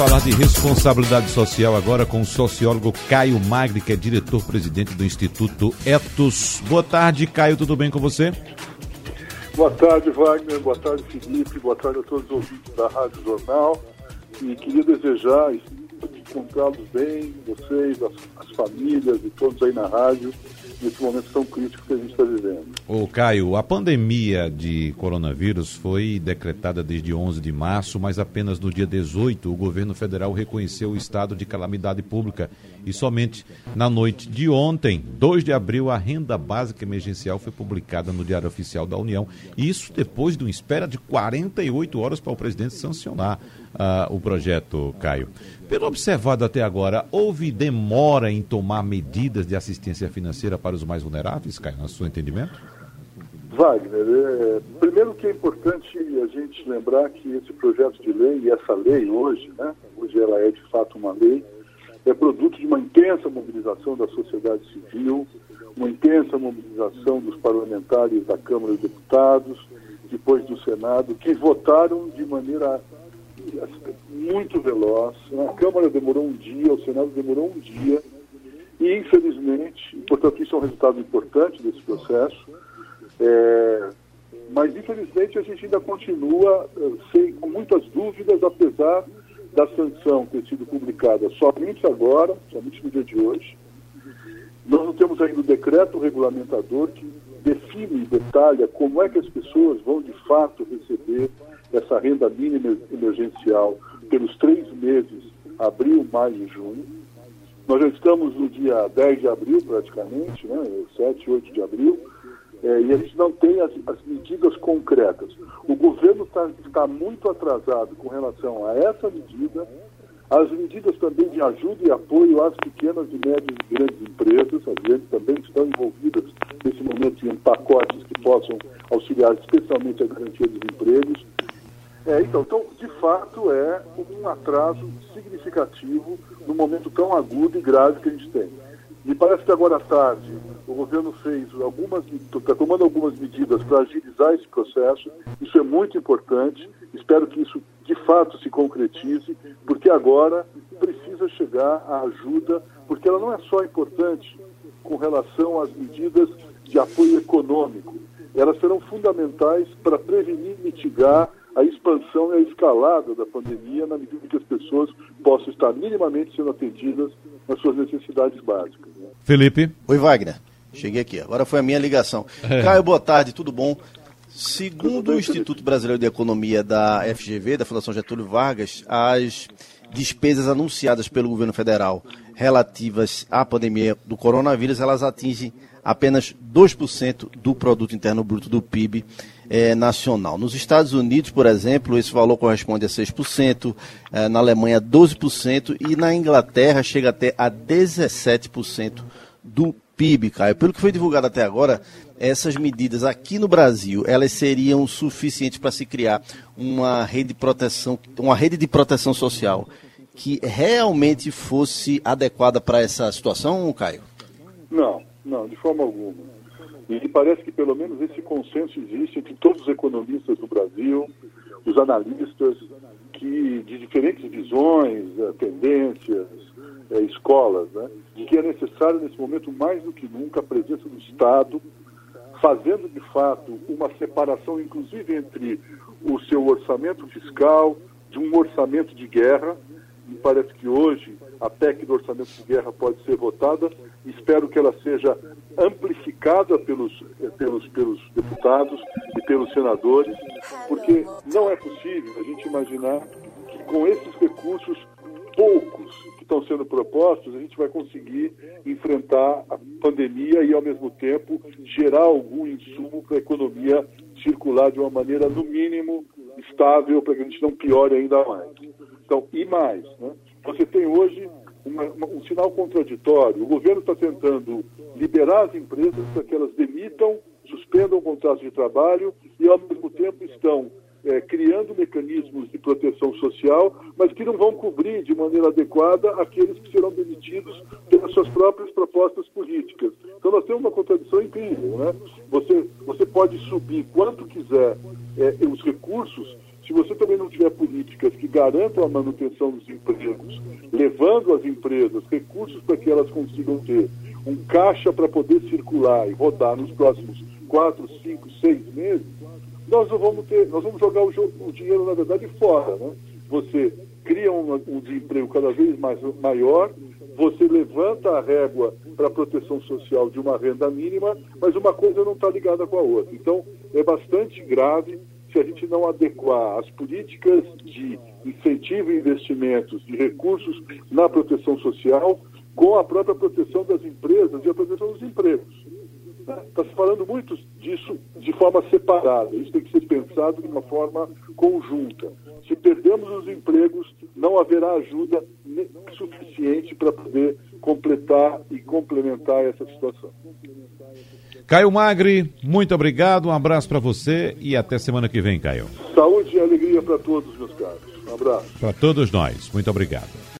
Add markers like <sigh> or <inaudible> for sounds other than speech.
falar de responsabilidade social agora com o sociólogo Caio Magri, que é diretor-presidente do Instituto Etos. Boa tarde, Caio, tudo bem com você? Boa tarde, Wagner. Boa tarde, Felipe. Boa tarde a todos os ouvintes da Rádio Jornal. E queria desejar encontrá-los bem, vocês, as, as famílias e todos aí na rádio nesse momento tão crítico que a gente está vivendo. Ô Caio, a pandemia de coronavírus foi decretada desde 11 de março, mas apenas no dia 18 o governo federal reconheceu o estado de calamidade pública e somente na noite de ontem, 2 de abril, a renda básica emergencial foi publicada no Diário Oficial da União. Isso depois de uma espera de 48 horas para o presidente sancionar uh, o projeto, Caio. Pelo observado até agora, houve demora em tomar medidas de assistência financeira para os mais vulneráveis, Caio, no seu entendimento? Wagner, é, primeiro que é importante a gente lembrar que esse projeto de lei, e essa lei hoje, né, hoje ela é de fato uma lei, é produto de uma intensa mobilização da sociedade civil, uma intensa mobilização dos parlamentares da Câmara dos Deputados, depois do Senado, que votaram de maneira muito veloz. A Câmara demorou um dia, o Senado demorou um dia, e infelizmente, portanto, isso é um resultado importante desse processo, é, mas infelizmente a gente ainda continua eh, sem, com muitas dúvidas, apesar da sanção ter sido publicada somente agora, somente no dia de hoje. Nós não temos ainda o decreto regulamentador que define e detalha como é que as pessoas vão de fato receber essa renda mínima emergencial pelos três meses, abril, maio e junho. Nós já estamos no dia 10 de abril, praticamente, né, 7, 8 de abril, é, e a gente não tem as, as medidas concretas. O governo tá, está muito atrasado com relação a essa medida, as medidas também de ajuda e apoio às pequenas e médias e grandes empresas, as grandes também estão envolvidas nesse momento em pacotes que possam auxiliar especialmente a garantia dos empregos. É, então, então, de fato, é um atraso significativo no momento tão agudo e grave que a gente tem. Me parece que agora à tarde o governo fez algumas, está tomando algumas medidas para agilizar esse processo. Isso é muito importante. Espero que isso de fato se concretize, porque agora precisa chegar a ajuda, porque ela não é só importante com relação às medidas de apoio econômico. Elas serão fundamentais para prevenir mitigar a expansão e a escalada da pandemia na medida que as pessoas possam estar minimamente sendo atendidas nas suas necessidades básicas. Né? Felipe. Oi, Wagner. Cheguei aqui. Agora foi a minha ligação. <laughs> É. Caio, boa tarde, tudo bom? Segundo o Instituto Brasileiro de Economia da FGV, da Fundação Getúlio Vargas, as despesas anunciadas pelo governo federal relativas à pandemia do coronavírus, elas atingem apenas 2% do produto interno bruto do PIB é, nacional. Nos Estados Unidos, por exemplo, esse valor corresponde a 6%, é, na Alemanha 12% e na Inglaterra chega até a 17% do PIB, Caio. Pelo que foi divulgado até agora, essas medidas aqui no Brasil, elas seriam suficientes para se criar uma rede de proteção, uma rede de proteção social que realmente fosse adequada para essa situação, Caio? Não, não, de forma alguma. E parece que pelo menos esse consenso existe entre todos os economistas do Brasil, os analistas, que de diferentes visões, eh, tendências, eh, escolas, né, de que é necessário nesse momento mais do que nunca a presença do Estado, fazendo de fato uma separação, inclusive entre o seu orçamento fiscal, de um orçamento de guerra. Me parece que hoje a PEC do orçamento de guerra pode ser votada. Espero que ela seja amplificada pelos, pelos, pelos deputados e pelos senadores, porque não é possível a gente imaginar que com esses recursos poucos que estão sendo propostos, a gente vai conseguir enfrentar a pandemia e, ao mesmo tempo, gerar algum insumo para a economia circular de uma maneira, no mínimo, estável, para que a gente não piore ainda mais. Então, e mais, né? você tem hoje uma, uma, um sinal contraditório. O governo está tentando liberar as empresas para que elas demitam, suspendam contratos de trabalho e, ao mesmo tempo, estão é, criando mecanismos de proteção social, mas que não vão cobrir de maneira adequada aqueles que serão demitidos pelas suas próprias propostas políticas. Então nós temos uma contradição incrível. Né? Você, você pode subir quanto quiser é, os recursos, se você também não tiver políticas que garantam a manutenção dos empregos, levando às empresas recursos para que elas consigam ter um caixa para poder circular e rodar nos próximos quatro, cinco, seis meses, nós não vamos ter, nós vamos jogar o, o dinheiro, na verdade, fora. Né? Você cria um, um desemprego cada vez mais maior, você levanta a régua para a proteção social de uma renda mínima, mas uma coisa não está ligada com a outra. Então, é bastante grave se a gente não adequar as políticas de incentivo e investimentos de recursos na proteção social com a própria proteção das empresas e a proteção dos empregos. Está se falando muito disso de forma separada. Isso tem que ser pensado de uma forma conjunta. Se perdemos os empregos, não haverá ajuda suficiente para poder completar e complementar essa situação. Caio Magri, muito obrigado, um abraço para você e até semana que vem, Caio. Saúde e alegria para todos, meus caros. Um abraço. Para todos nós, muito obrigado.